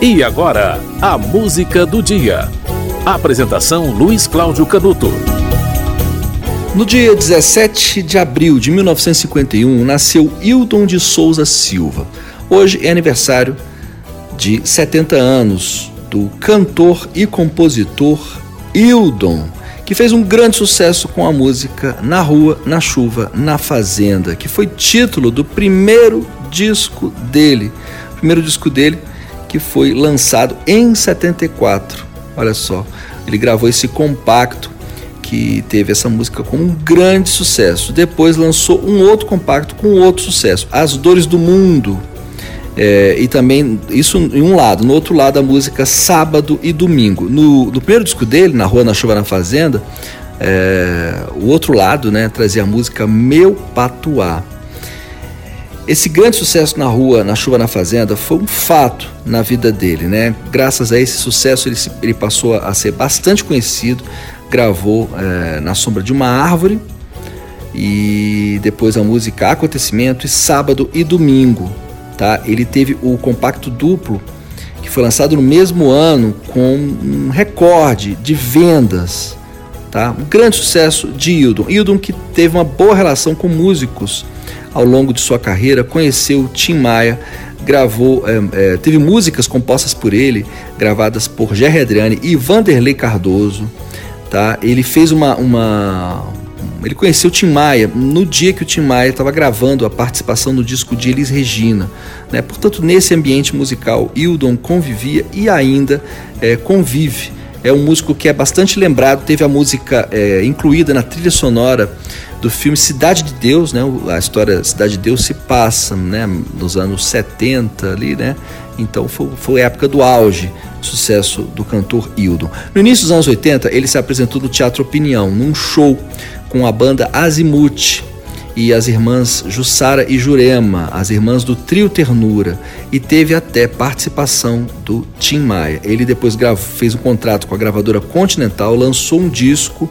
E agora, a música do dia. Apresentação Luiz Cláudio Canuto. No dia 17 de abril de 1951, nasceu Hildon de Souza Silva. Hoje é aniversário de 70 anos do cantor e compositor Hildon, que fez um grande sucesso com a música Na Rua, na Chuva, na Fazenda, que foi título do primeiro disco dele. O primeiro disco dele que foi lançado em 74. Olha só, ele gravou esse compacto que teve essa música com um grande sucesso. Depois lançou um outro compacto com outro sucesso, As Dores do Mundo. É, e também, isso em um lado, no outro lado, a música Sábado e Domingo. No, no primeiro disco dele, Na Rua, na Chuva, na Fazenda, é, o outro lado né, trazia a música Meu Patuá. Esse grande sucesso na rua, na chuva na fazenda, foi um fato na vida dele, né? Graças a esse sucesso ele, ele passou a ser bastante conhecido, gravou é, na sombra de uma árvore e depois a música Acontecimento e Sábado e Domingo, tá? Ele teve o compacto duplo que foi lançado no mesmo ano com um recorde de vendas, tá? Um grande sucesso de Hildon. Hildon que teve uma boa relação com músicos ao longo de sua carreira, conheceu Tim Maia, gravou, é, é, teve músicas compostas por ele, gravadas por Jerry Adriani e Vanderlei Cardoso. Tá? Ele fez uma, uma, ele conheceu Tim Maia no dia que o Tim Maia estava gravando a participação no disco de Elis Regina. Né? Portanto, nesse ambiente musical, Hildon convivia e ainda é, convive. É um músico que é bastante lembrado, teve a música é, incluída na trilha sonora do filme Cidade de Deus, né? A história Cidade de Deus se passa, né? Nos anos 70 ali, né? Então foi, foi a época do auge, sucesso do cantor Hildon. No início dos anos 80, ele se apresentou no Teatro Opinião, num show com a banda Azimuth e as irmãs Jussara e Jurema, as irmãs do Trio Ternura, e teve até participação do Tim Maia. Ele depois fez um contrato com a gravadora Continental, lançou um disco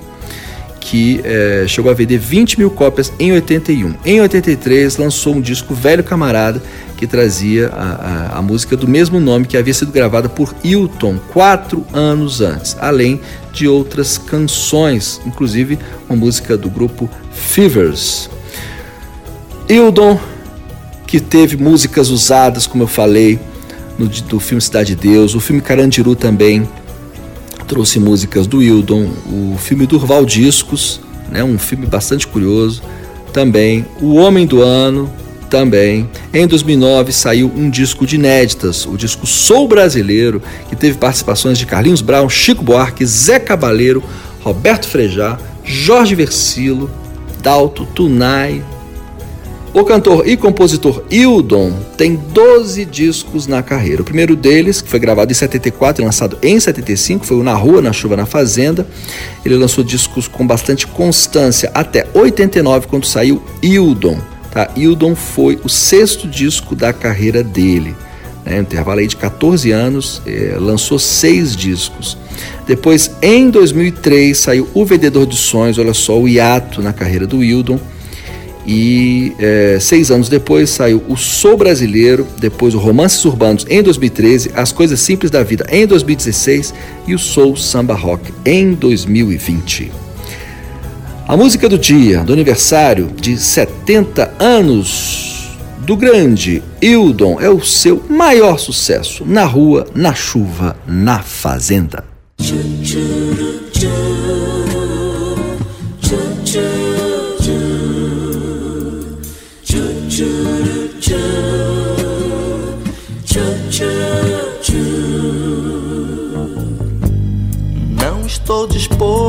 que é, chegou a vender 20 mil cópias em 81. Em 83 lançou um disco Velho Camarada que trazia a, a, a, música do mesmo nome que havia sido gravada por Hilton quatro anos antes, além de outras canções, inclusive uma música do grupo Fevers. Hildon, que teve músicas usadas, como eu falei, no do filme Cidade de Deus, o filme Carandiru também trouxe músicas do Hildon, o filme Durval Discos, né, um filme bastante curioso, também O Homem do Ano, também. Em 2009 saiu um disco de inéditas, o disco Sou Brasileiro, que teve participações de Carlinhos Brown, Chico Buarque, Zé Cabaleiro, Roberto Frejá, Jorge Versilo, Dalto, Tunai, o cantor e compositor Hildon tem 12 discos na carreira. O primeiro deles, que foi gravado em 74 e lançado em 75, foi o Na Rua, Na Chuva, Na Fazenda. Ele lançou discos com bastante constância até 89, quando saiu Hildon. Tá? Hildon foi o sexto disco da carreira dele. Né? intervalo aí de 14 anos, eh, lançou seis discos. Depois, em 2003, saiu O Vendedor de Sonhos, olha só o hiato na carreira do Hildon e é, seis anos depois saiu o Sou Brasileiro, depois o Romances Urbanos em 2013, As Coisas Simples da Vida em 2016 e o Sou Samba Rock em 2020. A música do dia, do aniversário de 70 anos do grande Hildon, é o seu maior sucesso na rua, na chuva, na fazenda.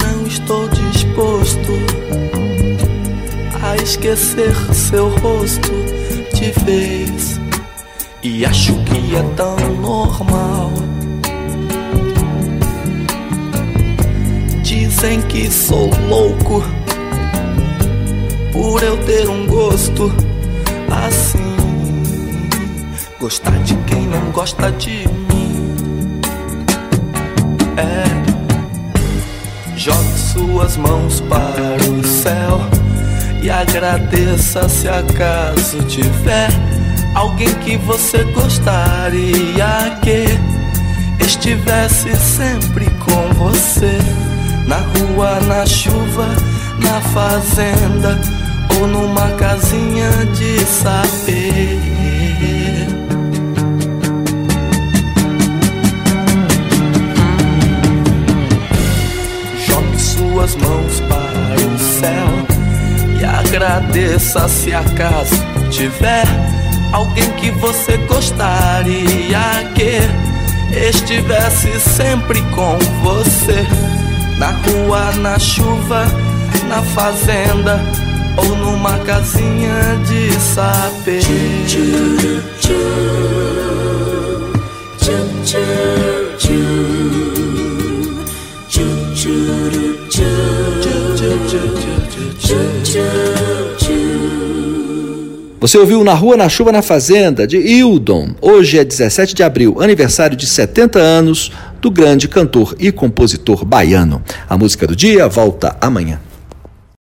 Não estou disposto a esquecer seu rosto de vez. E acho que é tão normal. Dizem que sou louco por eu ter um gosto assim. Gostar de quem não gosta de mim. É. Jogue suas mãos para o céu e agradeça se acaso tiver alguém que você gostaria que estivesse sempre com você na rua, na chuva, na fazenda ou numa casinha de saber. Mãos para o céu e agradeça se acaso tiver alguém que você gostaria que estivesse sempre com você na rua, na chuva, na fazenda ou numa casinha de saber. Você ouviu Na Rua, na Chuva, na Fazenda, de Hildon. Hoje é 17 de abril, aniversário de 70 anos do grande cantor e compositor baiano. A música do dia volta amanhã.